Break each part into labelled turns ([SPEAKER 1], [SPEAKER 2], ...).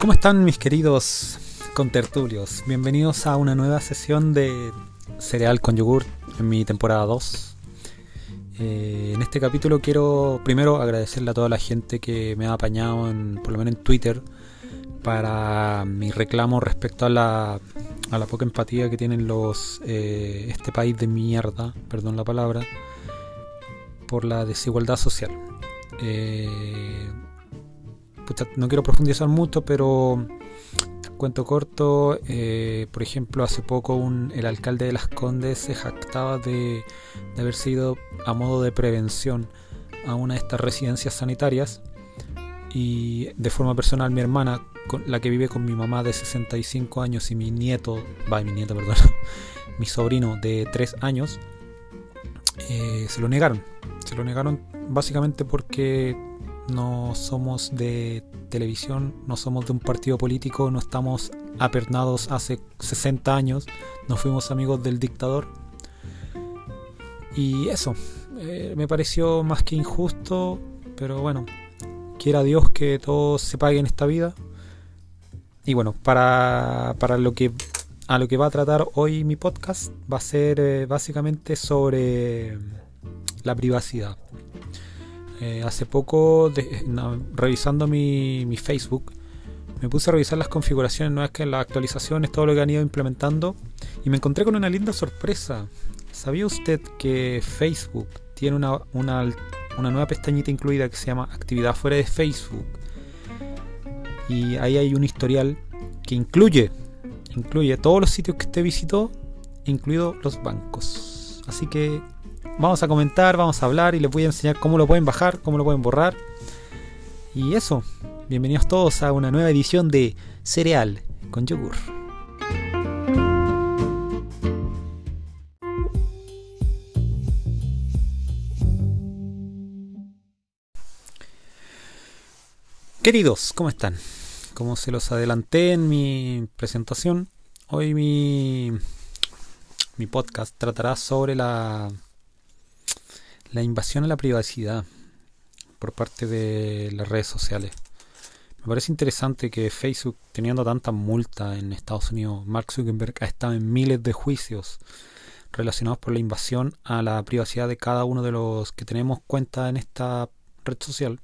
[SPEAKER 1] ¿Cómo están mis queridos contertulios? Bienvenidos a una nueva sesión de Cereal con Yogur en mi temporada 2. Eh, en este capítulo quiero primero agradecerle a toda la gente que me ha apañado, en, por lo menos en Twitter, para mi reclamo respecto a la, a la poca empatía que tienen los eh, este país de mierda, perdón la palabra, por la desigualdad social. Eh, no quiero profundizar mucho, pero cuento corto, eh, por ejemplo, hace poco el alcalde de Las Condes se jactaba de, haber sido a modo de prevención a una de estas residencias sanitarias y de forma personal mi hermana, la que vive con mi mamá de 65 años y mi nieto, va, mi nieto, perdón, mi sobrino de 3 años, eh, se lo negaron. Se lo negaron básicamente porque no somos de televisión, no somos de un partido político, no estamos apernados hace 60 años, no fuimos amigos del dictador. Y eso, eh, me pareció más que injusto, pero bueno, quiera Dios que todo se pague en esta vida. Y bueno, para, para lo que a lo que va a tratar hoy mi podcast va a ser eh, básicamente sobre la privacidad. Eh, hace poco, revisando mi, Facebook, me puse a revisar las configuraciones nuevas que las actualizaciones, todo lo que han ido implementando, y me encontré con una linda sorpresa. ¿Sabía usted que Facebook tiene una, nueva pestañita incluida que se llama Actividad fuera de Facebook? Y ahí hay un historial que incluye, incluye todos los sitios que usted visitó, incluidos los bancos. Así que vamos a comentar, vamos a hablar y les voy a enseñar cómo lo pueden bajar, cómo lo pueden borrar. Y eso, bienvenidos todos a una nueva edición de Cereal con Yogur. Queridos, ¿cómo están? Como se los adelanté en mi presentación, hoy mi, mi podcast tratará sobre la la invasión a la privacidad por parte de las redes sociales. Me parece interesante que Facebook, teniendo tanta multa en Estados Unidos, Mark Zuckerberg ha estado en miles de juicios relacionados por la invasión a la privacidad de cada uno de los que tenemos cuenta en esta red social.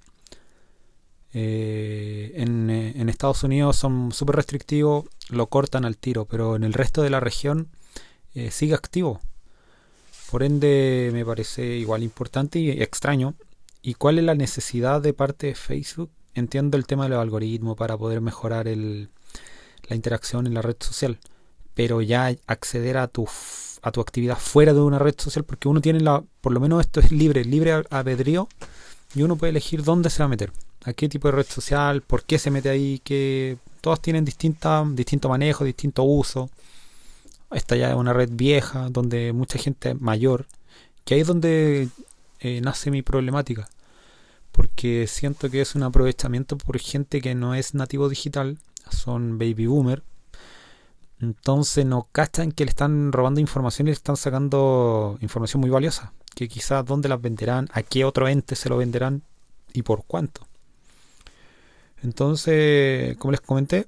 [SPEAKER 1] Eh, en, eh, en, Estados Unidos son súper restrictivos, lo cortan al tiro, pero en el resto de la región eh, sigue activo. Por ende, me parece igual importante y extraño. ¿Y cuál es la necesidad de parte de Facebook? Entiendo el tema de los algoritmos para poder mejorar el, la interacción en la red social, pero ya acceder a tu, a tu actividad fuera de una red social, porque uno tiene la, por lo menos esto es libre, libre albedrío, y uno puede elegir dónde se va a meter, a qué tipo de red social, por qué se mete ahí, que todas tienen distinta, distinto manejo, distinto uso. Esta ya es una red vieja, donde mucha gente mayor, que ahí es donde eh, nace mi problemática. Porque siento que es un aprovechamiento por gente que no es nativo digital, son baby boomer. Entonces no cachan que le están robando información y le están sacando información muy valiosa. Que quizás dónde las venderán, a qué otro ente se lo venderán y por cuánto. Entonces, como les comenté,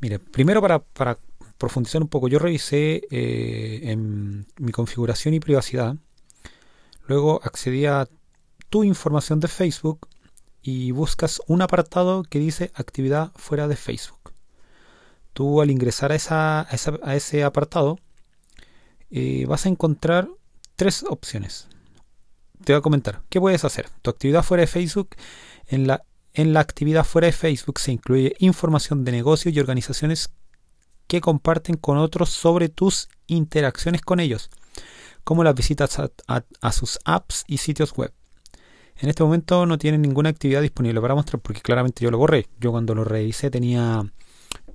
[SPEAKER 1] mire, primero para, para profundizar un poco, yo revisé eh, en mi configuración y privacidad, luego accedí a tu información de Facebook y buscas un apartado que dice actividad fuera de Facebook. Tú al ingresar a, ese apartado eh, vas a encontrar tres opciones. Te voy a comentar, ¿qué puedes hacer? Tu actividad fuera de Facebook, en la, en la actividad fuera de Facebook se incluye información de negocios y organizaciones que comparten con otros sobre tus interacciones con ellos, como las visitas a, sus apps y sitios web. En este momento no tienen ninguna actividad disponible para mostrar porque claramente yo lo borré. Yo cuando lo revisé tenía...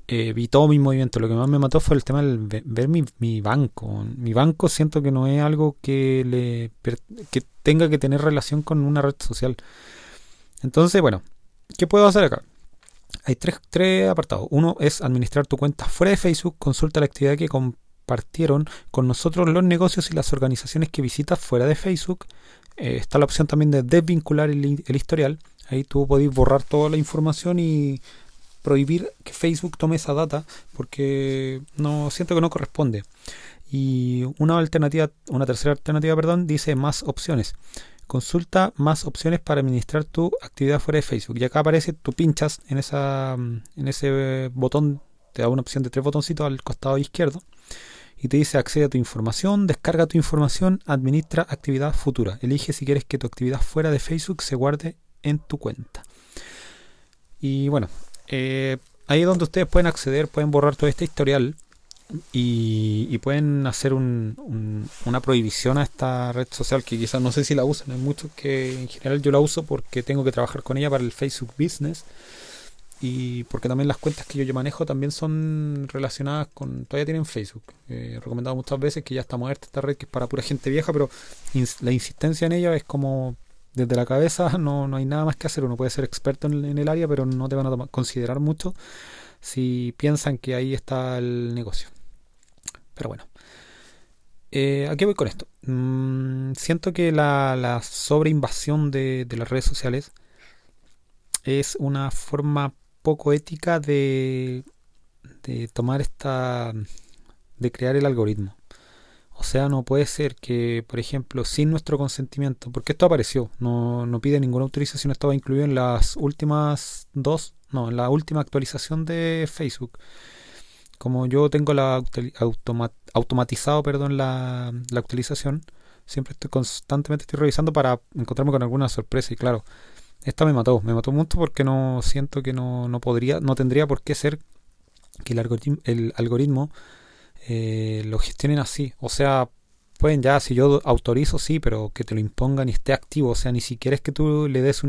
[SPEAKER 1] Eh, vi todo mi movimiento. Lo que más me mató fue el tema de ver mi, banco. Mi banco siento que no es algo que, le, que tenga que tener relación con una red social. Entonces, bueno, ¿qué puedo hacer acá? Hay tres, apartados. Uno es administrar tu cuenta fuera de Facebook, consulta la actividad que compartieron con nosotros los negocios y las organizaciones que visitas fuera de Facebook. Eh, está la opción también de desvincular el, historial. Ahí tú podéis borrar toda la información y prohibir que Facebook tome esa data porque no siento que no corresponde. Y una alternativa, una tercera alternativa, perdón, dice más opciones. Consulta más opciones para administrar tu actividad fuera de Facebook. Y acá aparece, tú pinchas en esa en ese botón, te da una opción de tres botoncitos al costado izquierdo y te dice accede a tu información, descarga tu información, administra actividad futura. Elige si quieres que tu actividad fuera de Facebook se guarde en tu cuenta. Y bueno, eh, ahí es donde ustedes pueden acceder, pueden borrar todo este historial y, pueden hacer una prohibición a esta red social que quizás no sé si la usan. Hay muchos que en general yo la uso porque tengo que trabajar con ella para el Facebook Business y porque también las cuentas que yo, manejo también son relacionadas con todavía tienen Facebook eh, he recomendado muchas veces que ya está muerta esta red que es para pura gente vieja pero la insistencia en ella es como desde la cabeza no, no hay nada más que hacer uno puede ser experto en, el área pero no te van a considerar mucho si piensan que ahí está el negocio pero bueno eh, ¿A qué voy con esto? Mm, siento que la, sobreinvasión de, de las redes sociales es una forma poco ética de, de tomar esta, de crear el algoritmo. O sea, no puede ser que, por ejemplo, sin nuestro consentimiento, porque esto apareció, no, no pide ninguna autorización, estaba incluido en las últimas dos, no, en la última actualización de Facebook. Como yo tengo la automatizado, perdón, la, la actualización, siempre estoy constantemente estoy revisando para encontrarme con alguna sorpresa y claro, esta me mató, me mató mucho porque no siento que no, no podría, no tendría por qué ser que el algoritmo, el algoritmo eh, lo gestionen así. O sea, pueden ya, si yo autorizo, sí, pero que te lo impongan y esté activo. O sea, ni siquiera es que tú le des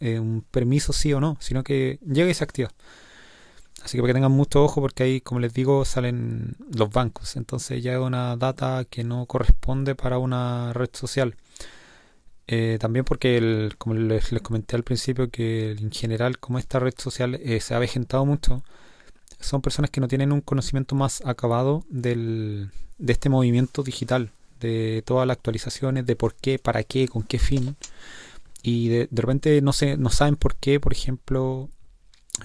[SPEAKER 1] eh, un permiso sí o no, sino que llegue y se activa. Así que para que tengan mucho ojo porque ahí, como les digo, salen los bancos. Entonces ya es una data que no corresponde para una red social. Eh, también porque, el, como les, comenté al principio, que en general, como esta red social eh, se ha vejentado mucho, son personas que no tienen un conocimiento más acabado del, de este movimiento digital, de todas las actualizaciones, de por qué, para qué, con qué fin. Y de, repente no, se, no saben por qué, por ejemplo,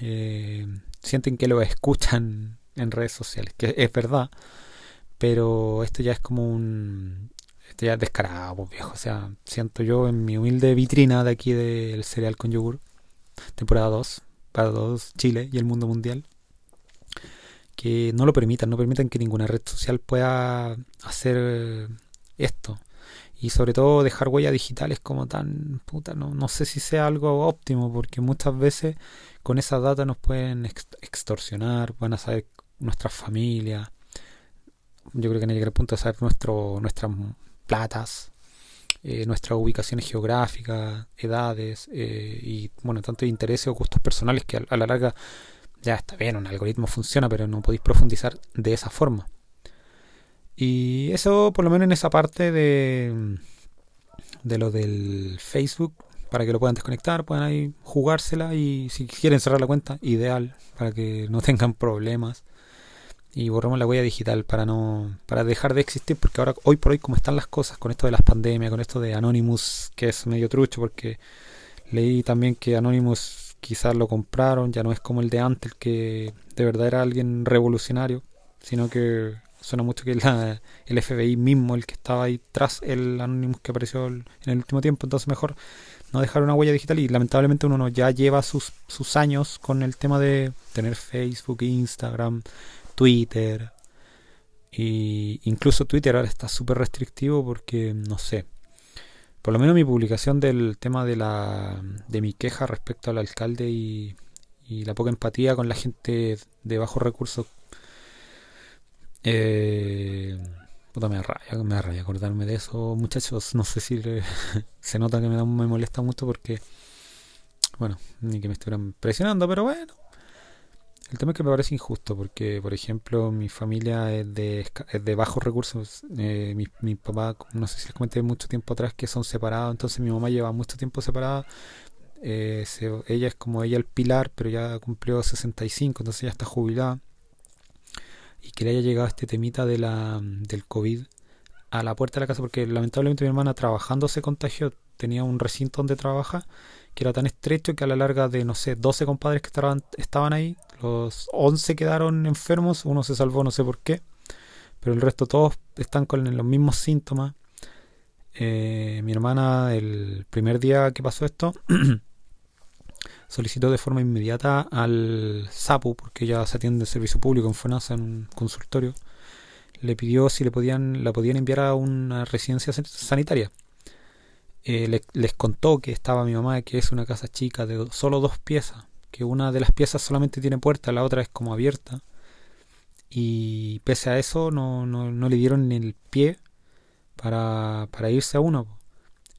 [SPEAKER 1] eh, sienten que lo escuchan en redes sociales, que es verdad, pero esto ya es como un, este ya descarado, pues, viejo. O sea, siento yo en mi humilde vitrina de aquí del cereal con yogur, temporada 2, para todos Chile y el mundo mundial, que no lo permitan, no permitan que ninguna red social pueda hacer esto. Y sobre todo dejar huellas digitales como tan puta, no, no sé si sea algo óptimo, porque muchas veces con esa data nos pueden extorsionar, van a saber nuestras familias. Yo creo que no llega el punto de saber nuestro, nuestras platas, eh, nuestras ubicaciones geográficas, edades eh, y bueno, tanto intereses o gustos personales que a, la larga ya está bien, un algoritmo funciona, pero no podéis profundizar de esa forma. Y eso por lo menos en esa parte de, de lo del Facebook, para que lo puedan desconectar, puedan ahí jugársela y si quieren cerrar la cuenta, ideal, para que no tengan problemas. Y borramos la huella digital para no para dejar de existir porque ahora hoy por hoy como están las cosas con esto de las pandemias con esto de Anonymous que es medio trucho porque leí también que Anonymous quizás lo compraron ya no es como el de antes que de verdad era alguien revolucionario sino que suena mucho que la, el FBI mismo el que estaba ahí tras el Anonymous que apareció en el último tiempo entonces mejor no dejar una huella digital y lamentablemente uno ya lleva sus, sus años con el tema de tener Facebook, Instagram, Twitter. Y incluso Twitter ahora está súper restrictivo porque, no sé, por lo menos mi publicación del tema de, la, de mi queja respecto al alcalde y, y la poca empatía con la gente de bajos recursos. Eh, puta, me rabia, me rabia acordarme de eso, muchachos. No sé si se nota que me, da, me molesta mucho porque, bueno, ni que me estuvieran presionando, pero bueno, el tema es que me parece injusto porque, por ejemplo, mi familia es de, bajos recursos. Eh, mi, mi, papá, no sé si les comenté mucho tiempo atrás que son separados, entonces mi mamá lleva mucho tiempo separada. Eh, ella es como ella el pilar, pero ya cumplió 65, entonces ya está jubilada. Y que le haya llegado este temita de la, del COVID a la puerta de la casa, porque lamentablemente mi hermana trabajando se contagió, tenía un recinto donde trabaja que era tan estrecho que a la larga de, no sé, 12 compadres que estaban, estaban ahí, Los 11 quedaron enfermos, uno se salvó, no sé por qué, pero el resto todos están con los mismos síntomas. Eh, mi hermana, el primer día que pasó esto, solicitó de forma inmediata al SAPU, porque ella se atiende en servicio público en FONASA en un consultorio, le pidió si le podían, la podían enviar a una residencia sanitaria. Eh, les contó que estaba mi mamá, que es una casa chica de solo dos piezas, que una de las piezas solamente tiene puerta, la otra es como abierta. Y pese a eso no, no, no le dieron ni el pie para, para irse a uno.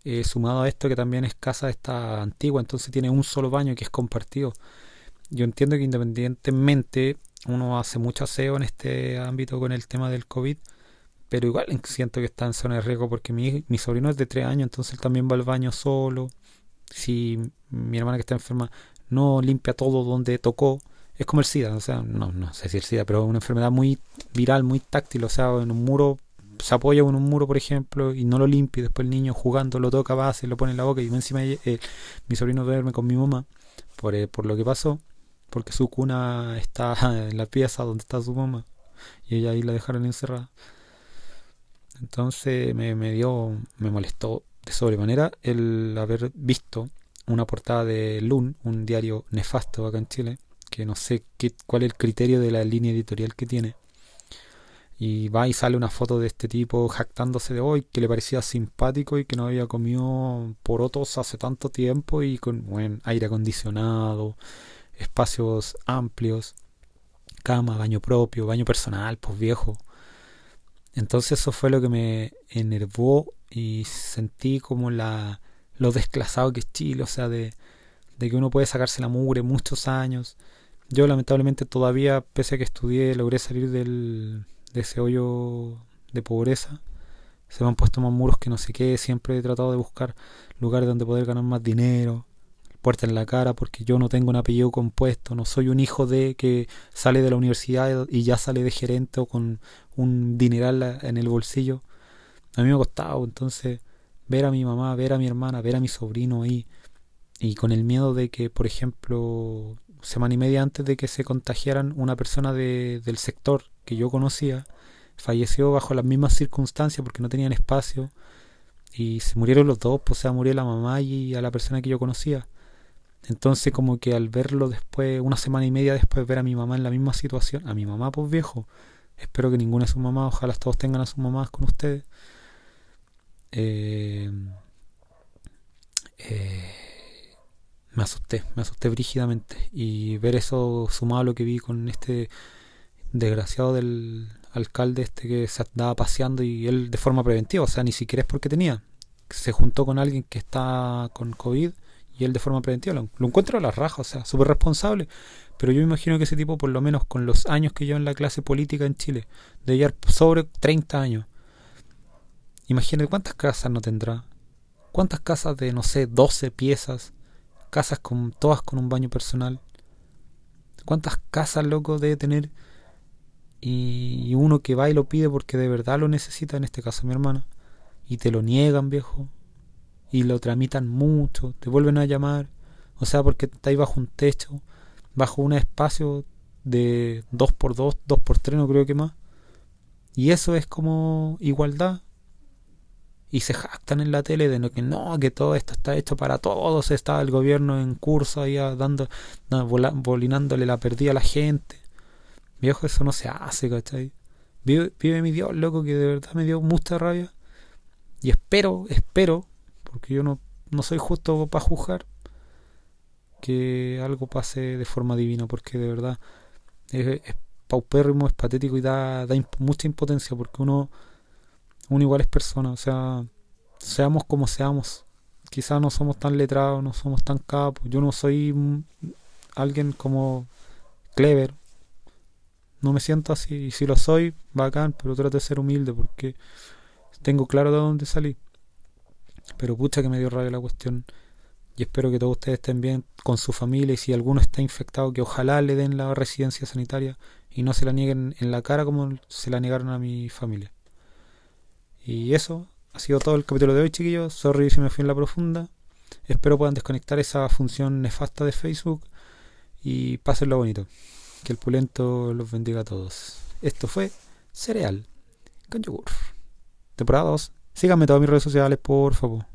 [SPEAKER 1] Eh, sumado a esto que también es casa esta antigua, entonces tiene un solo baño que es compartido. Yo entiendo que independientemente uno hace mucho aseo en este ámbito con el tema del COVID, pero igual siento que está en zona de riesgo porque mi, mi sobrino es de 3 años, entonces él también va al baño solo. Si mi hermana que está enferma no limpia todo donde tocó, es como el SIDA, o sea, no, no sé si el SIDA, pero una enfermedad muy viral, muy táctil, o sea, en un muro se apoya en un muro, por ejemplo, y no lo limpia, y después el niño jugando lo toca base, lo pone en la boca, y encima eh, mi sobrino duerme con mi mamá por, eh, por lo que pasó, porque su cuna está en la pieza donde está su mamá, y ella ahí la dejaron encerrada. Entonces me, me dio, me molestó de sobremanera el haber visto una portada de Lun, un diario nefasto acá en Chile, que no sé qué, cuál es el criterio de la línea editorial que tiene. Y va y sale una foto de este tipo jactándose de hoy, que le parecía simpático y que no había comido porotos hace tanto tiempo y con buen aire acondicionado, espacios amplios, cama, baño propio, baño personal, pues viejo. Entonces eso fue lo que me enervó y sentí como la lo desclasado que es Chile, o sea, de, de que uno puede sacarse la mugre muchos años. Yo lamentablemente todavía, pese a que estudié, logré salir del, de ese hoyo de pobreza. Se me han puesto más muros que no sé qué. Siempre he tratado de buscar lugares donde poder ganar más dinero. Puerta en la cara porque yo no tengo un apellido compuesto. No soy un hijo de que sale de la universidad y ya sale de gerente o con un dineral en el bolsillo. A mí me ha costado. Entonces, ver a mi mamá, ver a mi hermana, ver a mi sobrino ahí. Y con el miedo de que, por ejemplo, semana y media antes de que se contagiaran una persona de, del sector que yo conocía, falleció bajo las mismas circunstancias porque no tenían espacio y se murieron los dos, pues o sea, murió la mamá y a la persona que yo conocía. Entonces como que al verlo después, una semana y media después, ver a mi mamá en la misma situación, a mi mamá pues viejo, espero que ninguna de sus mamás, ojalá todos tengan a sus mamás con ustedes. Eh, eh, me asusté, me asusté brígidamente. Y ver eso sumado a lo que vi con este desgraciado del alcalde este que se andaba paseando y él de forma preventiva, o sea, ni siquiera es porque tenía. Se juntó con alguien que está con COVID y él de forma preventiva lo, encuentro a la raja, o sea, súper responsable. Pero yo me imagino que ese tipo, por lo menos con los años que lleva en la clase política en Chile, de llevar sobre 30 años. Imagínate cuántas casas no tendrá. ¿Cuántas casas de, no sé, 12 piezas? casas con todas con un baño personal. ¿Cuántas casas, loco, debe tener? Y, uno que va y lo pide porque de verdad lo necesita, en este caso mi hermana, y te lo niegan, viejo, y lo tramitan mucho, te vuelven a llamar, o sea, porque está ahí bajo un techo, bajo un espacio de 2x2, 2x3, no creo que más. Y eso es como igualdad, y se jactan en la tele de que no, que todo esto está hecho para todos, está el gobierno en curso ahí dando, bolinándole la perdida a la gente. Viejo, eso no se hace, ¿cachai? Vive, mi Dios, loco, que de verdad me dio mucha rabia. Y espero, espero, porque yo no, no soy justo para juzgar, que algo pase de forma divina, porque de verdad es, paupérrimo, es patético y da, da mucha impotencia, porque uno uno igual es persona, o sea, seamos como seamos. Quizás no somos tan letrados, no somos tan capos. Yo no soy alguien como clever. No me siento así. Y si lo soy, bacán, pero trato de ser humilde porque tengo claro de dónde salí. Pero pucha que me dio rabia la cuestión. Y espero que todos ustedes estén bien con su familia y si alguno está infectado, que ojalá le den la residencia sanitaria y no se la nieguen en la cara como se la negaron a mi familia. Y eso ha sido todo el capítulo de hoy, chiquillos. Sorry si me fui en la profunda. Espero puedan desconectar esa función nefasta de Facebook y pásenlo bonito. Que el pulento los bendiga a todos. Esto fue Cereal con yogur. Temporada 2. Síganme en todas mis redes sociales, por favor.